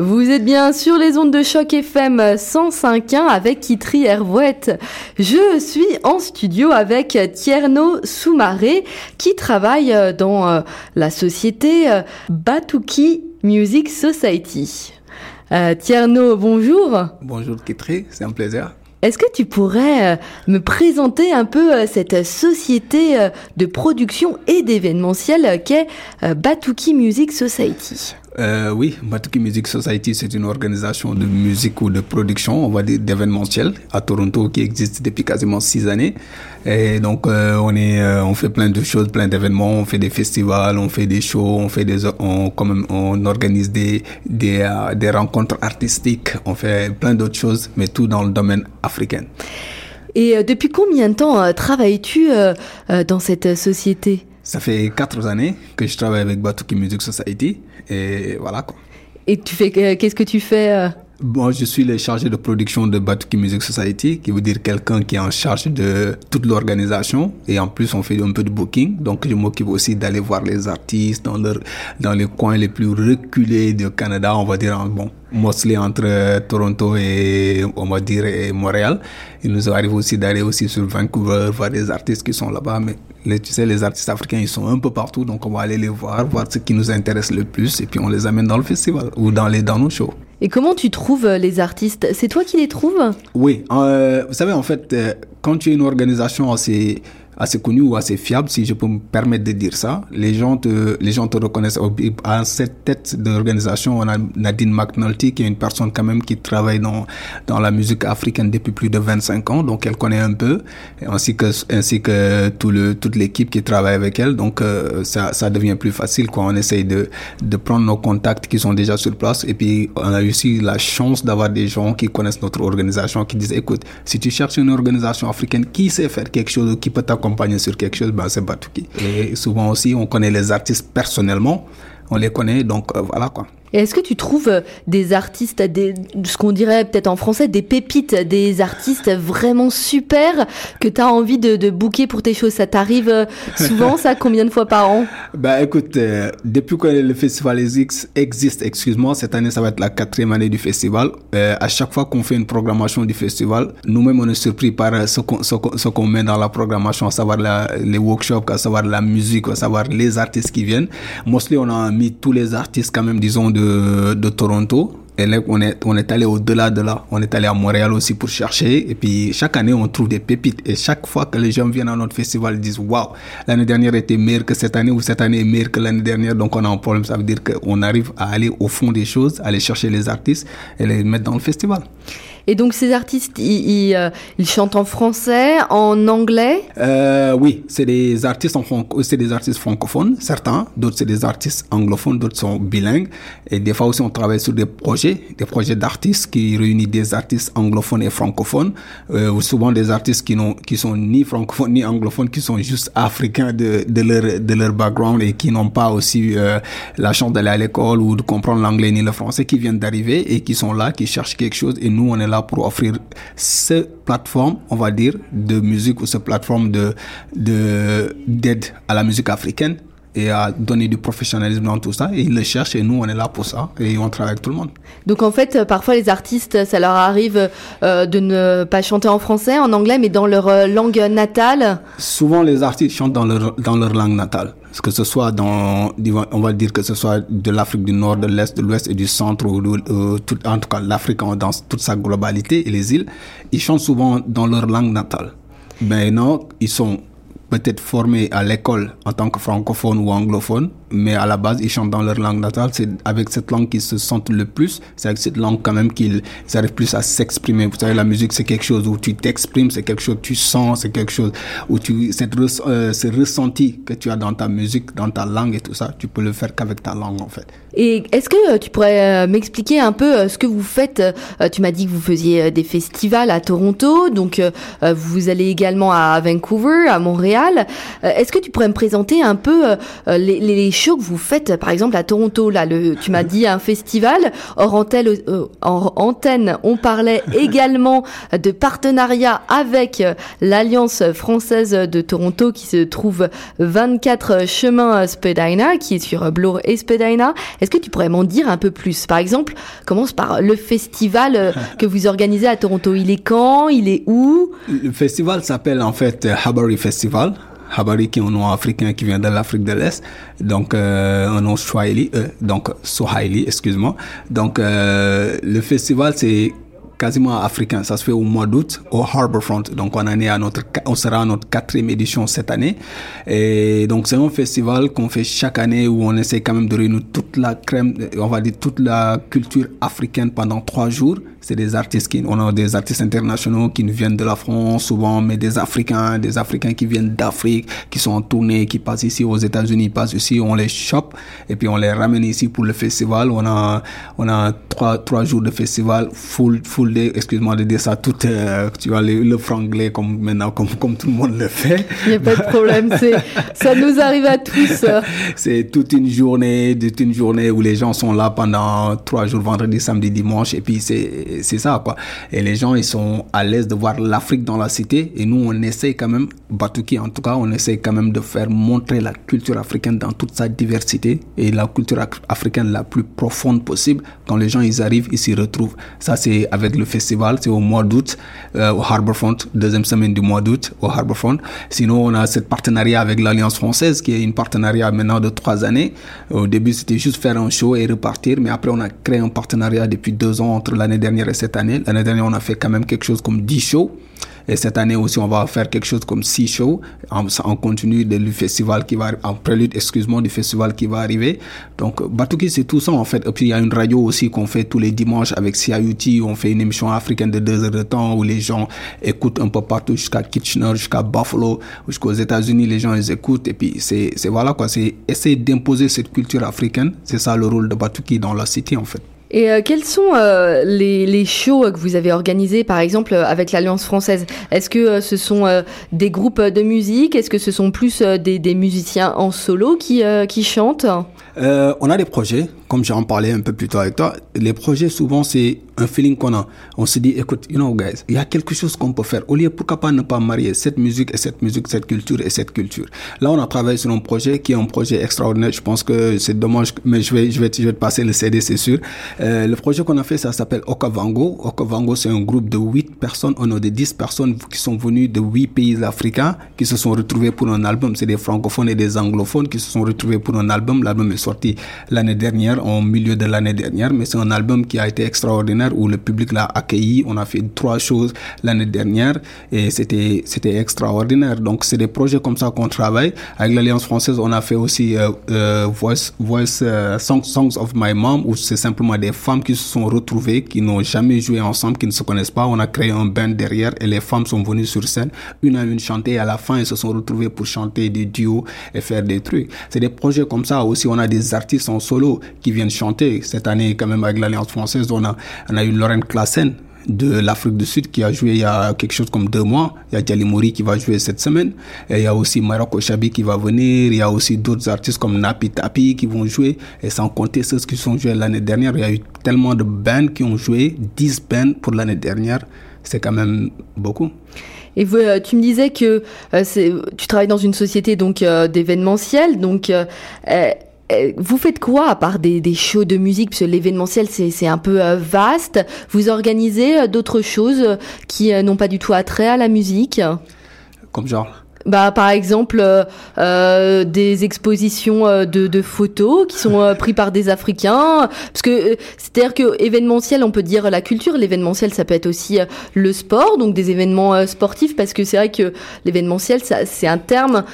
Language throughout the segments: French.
Vous êtes bien sur les ondes de choc FM 105.1 avec Kitri Hervouette. Je suis en studio avec Tierno Soumaré qui travaille dans euh, la société euh, Batuki Music Society. Euh, Tierno, bonjour. Bonjour Kitri, c'est un plaisir. Est-ce que tu pourrais me présenter un peu cette société de production et d'événementiel qu'est Batuki Music Society? Euh, oui, Batuki Music Society, c'est une organisation de musique ou de production, on va dire d'événementiel à Toronto qui existe depuis quasiment six années. Et donc, euh, on est, euh, on fait plein de choses, plein d'événements. On fait des festivals, on fait des shows, on fait des, on, comme, on organise des, des, euh, des rencontres artistiques, on fait plein d'autres choses, mais tout dans le domaine africain. Et depuis combien de temps travailles-tu dans cette société? Ça fait quatre années que je travaille avec Batuki Music Society et voilà quoi. Et tu fais qu'est-ce que tu fais euh? Bon, je suis le chargé de production de Batuki Music Society, qui veut dire quelqu'un qui est en charge de toute l'organisation. Et en plus, on fait un peu de booking. Donc, je m'occupe aussi d'aller voir les artistes dans leur, dans les coins les plus reculés du Canada, on va dire, bon, mostly entre euh, Toronto et, on va dire, Montréal. Il nous arrive aussi d'aller aussi sur Vancouver, voir des artistes qui sont là-bas. Mais tu sais, les artistes africains, ils sont un peu partout. Donc, on va aller les voir, voir ce qui nous intéresse le plus. Et puis, on les amène dans le festival ou dans les, dans nos shows. Et comment tu trouves euh, les artistes? C'est toi qui les trouves? Oui. Euh, vous savez, en fait, euh, quand tu es une organisation assez assez connu ou assez fiable, si je peux me permettre de dire ça. Les gens te, les gens te reconnaissent. À cette tête d'organisation, on a Nadine McNulty, qui est une personne quand même qui travaille dans, dans la musique africaine depuis plus de 25 ans, donc elle connaît un peu, ainsi que, ainsi que tout le, toute l'équipe qui travaille avec elle. Donc, euh, ça, ça devient plus facile, quoi. On essaye de, de prendre nos contacts qui sont déjà sur place. Et puis, on a aussi la chance d'avoir des gens qui connaissent notre organisation, qui disent, écoute, si tu cherches une organisation africaine qui sait faire quelque chose, qui peut t'accompagner, sur quelque chose, ben c'est Batuki. Et souvent aussi, on connaît les artistes personnellement, on les connaît, donc euh, voilà quoi. Est-ce que tu trouves euh, des artistes, des, ce qu'on dirait peut-être en français, des pépites, des artistes vraiment super que tu as envie de, de booker pour tes choses? Ça t'arrive euh, souvent, ça? Combien de fois par an? Bah écoute, euh, depuis que le festival existe, excuse-moi, cette année ça va être la quatrième année du festival. à chaque fois qu'on fait une programmation du festival, nous-mêmes on est surpris par ce qu'on met dans la programmation, à savoir la, les workshops, à savoir la musique, à savoir les artistes qui viennent. Mostly on a mis tous les artistes quand même, disons, de, Toronto. Et là, on est, on est allé au-delà de là. On est allé à Montréal aussi pour chercher. Et puis, chaque année, on trouve des pépites. Et chaque fois que les gens viennent à notre festival, ils disent, waouh, l'année dernière était meilleure que cette année ou cette année est meilleure que l'année dernière. Donc, on a un problème. Ça veut dire qu'on arrive à aller au fond des choses, aller chercher les artistes et les mettre dans le festival. Et donc ces artistes, ils, euh, chantent en français, en anglais? Euh, Oui, c'est des artistes en c'est des artistes francophones, certains. D'autres c'est des artistes anglophones, d'autres sont bilingues. Et des fois aussi on travaille sur des projets, des projets d'artistes qui réunissent des artistes anglophones et francophones, euh, ou souvent des artistes qui n'ont qui sont ni francophones ni anglophones, qui sont juste africains de, de leur de leur background et qui n'ont pas aussi euh, la chance d'aller à l'école ou de comprendre l'anglais ni le français, qui viennent d'arriver et qui sont là, qui cherchent quelque chose. Et nous on est là pour offrir cette plateforme, on va dire, de musique ou cette plateforme de d'aide à la musique africaine et à donner du professionnalisme dans tout ça. Et ils le cherchent et nous, on est là pour ça et on travaille avec tout le monde. Donc en fait, parfois les artistes, ça leur arrive euh, de ne pas chanter en français, en anglais, mais dans leur euh, langue natale Souvent, les artistes chantent dans leur, dans leur langue natale. Que ce soit dans, on va dire que ce soit de l'Afrique du Nord, de l'Est, de l'Ouest et du Centre, ou euh, en tout cas l'Afrique dans toute sa globalité et les îles, ils chantent souvent dans leur langue natale. Maintenant, ils sont peut-être formés à l'école en tant que francophone ou anglophone, mais à la base, ils chantent dans leur langue natale. C'est avec cette langue qu'ils se sentent le plus. C'est avec cette langue quand même qu'ils arrivent plus à s'exprimer. Vous savez, la musique, c'est quelque chose où tu t'exprimes, c'est quelque chose que tu sens, c'est quelque chose où tu, cette, euh, ce ressenti que tu as dans ta musique, dans ta langue et tout ça, tu peux le faire qu'avec ta langue, en fait. Et est-ce que euh, tu pourrais euh, m'expliquer un peu ce que vous faites Tu m'as dit que vous faisiez des festivals à Toronto, donc vous allez également à Vancouver, à Montréal. Est-ce que tu pourrais me présenter un peu les, les shows que vous faites, par exemple à Toronto, là, le, tu m'as dit un festival. Hors antenne, en antenne, on parlait également de partenariat avec l'Alliance française de Toronto qui se trouve 24 chemin Spadina, qui est sur Bloor et Spadina. Est-ce que tu pourrais m'en dire un peu plus? Par exemple, commence par le festival que vous organisez à Toronto. Il est quand? Il est où? Le festival s'appelle en fait Habari Festival. Habari qui est un nom africain qui vient de l'Afrique de l'Est, donc euh, un nom Swahili, euh, donc Swahili, excuse-moi. Donc euh, le festival c'est quasiment africain. Ça se fait au mois d'août au Harbourfront. Donc on en est à notre, on sera à notre quatrième édition cette année. Et donc c'est un festival qu'on fait chaque année où on essaie quand même de réunir toute la crème, on va dire toute la culture africaine pendant trois jours c'est des artistes qui, on a des artistes internationaux qui viennent de la France souvent, mais des Africains, des Africains qui viennent d'Afrique, qui sont en tournée, qui passent ici aux États-Unis, passent ici, on les chope et puis on les ramène ici pour le festival. On a, on a trois, trois jours de festival, full, full day, excuse-moi de dire ça, tout, euh, tu vois, le, le franglais comme maintenant, comme, comme tout le monde le fait. Il n'y a pas de problème, c'est, ça nous arrive à tous. c'est toute une journée, toute une journée où les gens sont là pendant trois jours, vendredi, samedi, dimanche, et puis c'est, c'est ça, quoi. Et les gens, ils sont à l'aise de voir l'Afrique dans la cité. Et nous, on essaye quand même, Batuki en tout cas, on essaye quand même de faire montrer la culture africaine dans toute sa diversité et la culture africaine la plus profonde possible. Quand les gens, ils arrivent, ils s'y retrouvent. Ça, c'est avec le festival, c'est au mois d'août, euh, au Harbourfront, deuxième semaine du mois d'août, au Harbourfront. Sinon, on a cette partenariat avec l'Alliance française, qui est une partenariat maintenant de trois années. Au début, c'était juste faire un show et repartir, mais après, on a créé un partenariat depuis deux ans entre l'année dernière et cette année. L'année dernière, on a fait quand même quelque chose comme 10 shows. Et cette année aussi, on va faire quelque chose comme 6 shows en, en continu du festival qui va, en prélude, excuse-moi, du festival qui va arriver. Donc, Batuki, c'est tout ça, en fait. Et puis, il y a une radio aussi qu'on fait tous les dimanches avec CIUT. On fait une émission africaine de deux heures de temps où les gens écoutent un peu partout jusqu'à Kitchener, jusqu'à Buffalo, jusqu'aux États-Unis. Les gens, ils écoutent. Et puis, c'est, c'est voilà, quoi. C'est essayer d'imposer cette culture africaine. C'est ça le rôle de Batuki dans la cité, en fait. Et euh, quels sont euh, les, shows que vous avez organisés, par exemple, euh, avec l'Alliance française? Est-ce que ce sont des groupes de musique? Est-ce que ce sont plus des, des, musiciens en solo qui, qui chantent? On a des projets, comme j'en parlais un peu plus tôt avec toi. Les projets, souvent, c'est un feeling qu'on a. On se dit, écoute, you know, guys, il y a quelque chose qu'on peut faire. Au lieu, pourquoi pas ne pas marier cette musique et cette musique, cette culture et cette culture? Là, on a travaillé sur un projet qui est un projet extraordinaire. Je pense que c'est dommage, mais je vais, je vais, je vais te passer le CD, c'est sûr. Euh, le projet qu'on a fait, ça s'appelle Okavango. Okavango, c'est un groupe de 8 personnes, on a de 10 personnes qui sont venues de 8 pays africains, qui se sont retrouvés pour un album. C'est des francophones et des anglophones qui se sont retrouvés pour un album. L'album est sorti l'année dernière, au milieu de l'année dernière, mais c'est un album qui a été extraordinaire où le public l'a accueilli. On a fait trois choses l'année dernière et c'était c'était extraordinaire. Donc c'est des projets comme ça qu'on travaille. Avec l'Alliance française, on a fait aussi euh, euh, Voice euh, Songs, of My Mom où c'est simplement des femmes qui se sont retrouvées, qui n'ont jamais joué ensemble, qui ne se connaissent pas. On a créé un band derrière et les femmes sont venues sur scène, une à une chanter. Et à la fin, elles se sont retrouvées pour chanter des duos et faire des trucs. C'est des projets comme ça. Aussi, on a des artistes en solo qui viennent chanter. Cette année, quand même, avec l'Alliance française, on eu Lorraine Klassen de l'Afrique du Sud qui a joué il y a quelque chose comme deux mois. Il y a Djali Mouri qui va jouer cette semaine. Il y a aussi Maroko Chabi qui va venir. Il y a aussi d'autres artistes comme Napi Tapi qui vont jouer. Et sans compter ceux qui sont joués l'année dernière, il y a eu tellement de bands qui ont joué, 10 bands pour l'année dernière. C'est quand même beaucoup. Et euh, tu me disais que euh, tu travailles dans une société donc euh, d'événementiel, donc euh, vous faites quoi à part des, des shows de musique Parce que l'événementiel, c'est un peu euh, vaste. Vous organisez euh, d'autres choses qui n'ont pas du tout attrait à la musique? Comme genre? Bah, par exemple, euh, euh, des expositions euh, de, de, photos qui sont euh, prises par des Africains. Parce que c'est-à-dire que événementiel, on peut dire la culture. L'événementiel, ça peut être aussi le sport, donc des événements sportifs. Parce que c'est vrai que l'événementiel, c'est un terme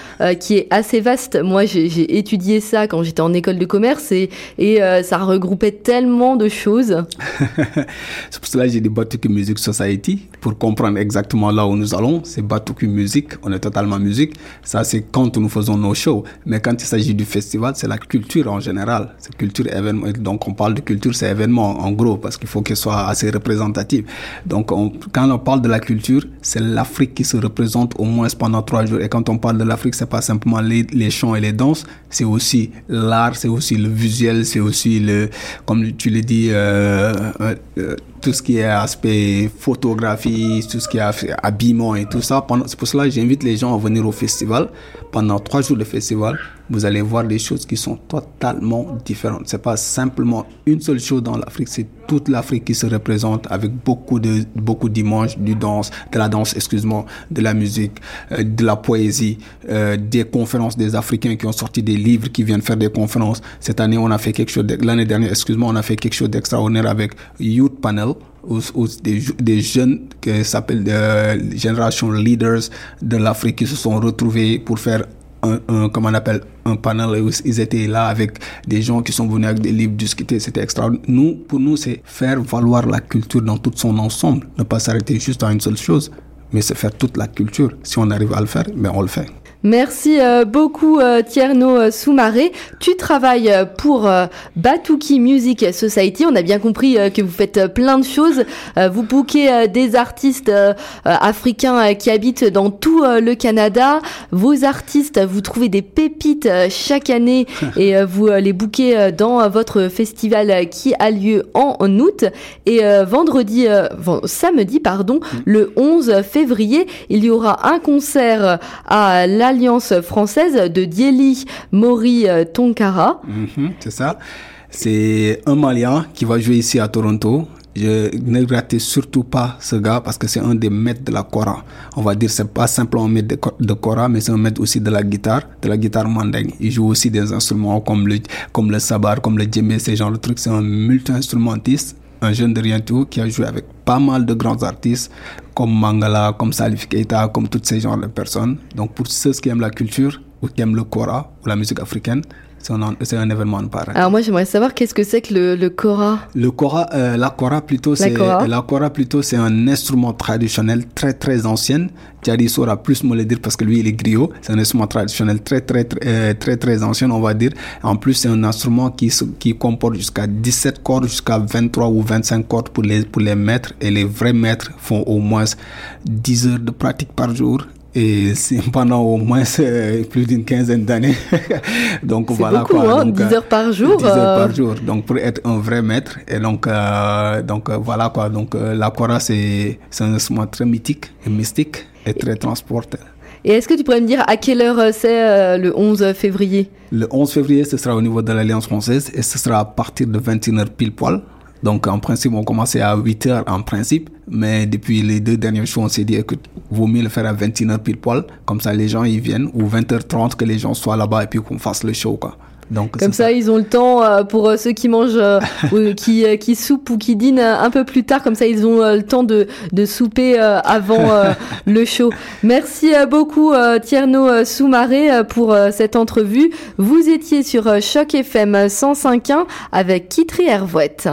qui est assez vaste. Moi, j'ai étudié ça quand j'étais en école de commerce et, et ça regroupait tellement de choses. c'est pour cela que j'ai dit Batuki Music Society pour comprendre exactement là où nous allons. C'est Batuki Music. On est totalement musique, ça c'est quand nous faisons nos shows. Mais quand il s'agit du festival, c'est la culture en général. C'est culture événement. Donc on parle de culture, c'est événement en gros, parce qu'il faut qu'elle soit assez représentative. Donc quand on parle de la culture, c'est l'Afrique qui se représente au moins pendant trois jours. Et quand on parle de l'Afrique, c'est pas simplement les, les chants et les danses, c'est aussi l'art, c'est aussi le visuel, c'est aussi le, comme tu l'as dit, euh, euh, euh tout ce qui est aspect photographie, tout ce qui est habillement et tout ça. C'est pour cela que j'invite les gens à venir au festival. Pendant trois jours de festival, vous allez voir des choses qui sont totalement différentes. C'est pas simplement une seule chose dans l'Afrique, c'est toute l'Afrique qui se représente avec beaucoup de beaucoup d'images, du danse, de la danse, excuse-moi, de la musique, euh, de la poésie, euh, des conférences des Africains qui ont sorti des livres, qui viennent faire des conférences. Cette année, on a fait quelque chose. L'année dernière, excuse-moi, on a fait quelque chose d'extraordinaire avec Youth Panel ou, des, des, jeunes qui s'appellent euh, Génération Leaders de l'Afrique qui se sont retrouvés pour faire un, un, on appelle, un panel où ils étaient là avec des gens qui sont venus avec des livres discuter. C'était extraordinaire. Nous, pour nous, c'est faire valoir la culture dans tout son ensemble. Ne pas s'arrêter juste à une seule chose, mais c'est faire toute la culture. Si on arrive à le faire, mais ben, on le fait. Merci euh, beaucoup euh, Tierno euh, Soumaré. Tu travailles pour Batuki Music Society. On a bien compris que vous faites plein de choses. Vous bouquez des artistes africains qui habitent dans tout le Canada. Vos artistes, vous trouvez des pépites chaque année et vous les bouquez dans votre festival qui a lieu en août. Et vendredi, samedi, pardon, mm. le 11 février, il y aura un concert à la Alliance française de Dieli Mori euh, Tonkara. Mhm, c'est ça. C'est un Malien qui va jouer ici à Toronto. Je ne ratez surtout pas ce gars parce que c'est un des maîtres de la kora. On va dire c'est pas simplement un maître de, kora, mais c'est un maître aussi de la guitare, de la guitare mandingue. Il joue aussi des instruments comme le comme le sabar, comme le djembe, ce genre de trucs. C'est un multi-instrumentiste un jeune de rien tout qui a joué avec pas mal de grands artistes comme Mangala, comme Salif Keita, comme tous ces genres de personnes. Donc pour ceux qui aiment la culture ou qui aiment le kora ou la musique africaine, c'est un, événement de pareil. Alors moi j'aimerais savoir qu'est-ce que c'est que le, le kora? Le kora, euh, la kora plutôt, c'est la kora plutôt c'est un instrument traditionnel très très ancien. Thierry saura plus me le dire parce que lui il est griot. C'est un instrument traditionnel très très très euh, très, très ancien on va dire. En plus c'est un instrument qui qui comporte jusqu'à 17 cordes, jusqu'à 23 ou 25 cordes pour les pour les maîtres et les vrais maîtres font au moins 10 heures de pratique par jour et pendant au moins plus d'une quinzaine d'années. donc voilà beaucoup, quoi. Hein, 10 euh, heures par jour. 10 heures par euh. jour. Donc pour être un vrai maître. Et donc euh, donc voilà quoi. Donc la c'est c'est un instrument très mythique et mystique et très transporteur. Et est-ce que tu pourrais me dire à quelle heure c'est le 11 février? Le 11 février, ce sera au niveau de l'Alliance française et ce sera à partir de 21h pile poil. Donc, en principe, on commençait à 8 heures en principe. Mais depuis les deux derniers jours, on s'est dit, écoute, vaut mieux le faire à 21h pile poil. Comme ça, les gens, ils viennent. Ou 20h30 que les gens soient là-bas et puis qu'on fasse le show, quoi. Donc, Comme ça, ils ont le temps euh, pour euh, ceux qui mangent, euh, ou qui, qui soupent ou qui dînent un peu plus tard. Comme ça, ils ont le temps de, de souper avant le show. Merci beaucoup Tierno Soumaré pour cette entrevue. Vous étiez sur Choc FM 105.1 avec Kitri Hervouette.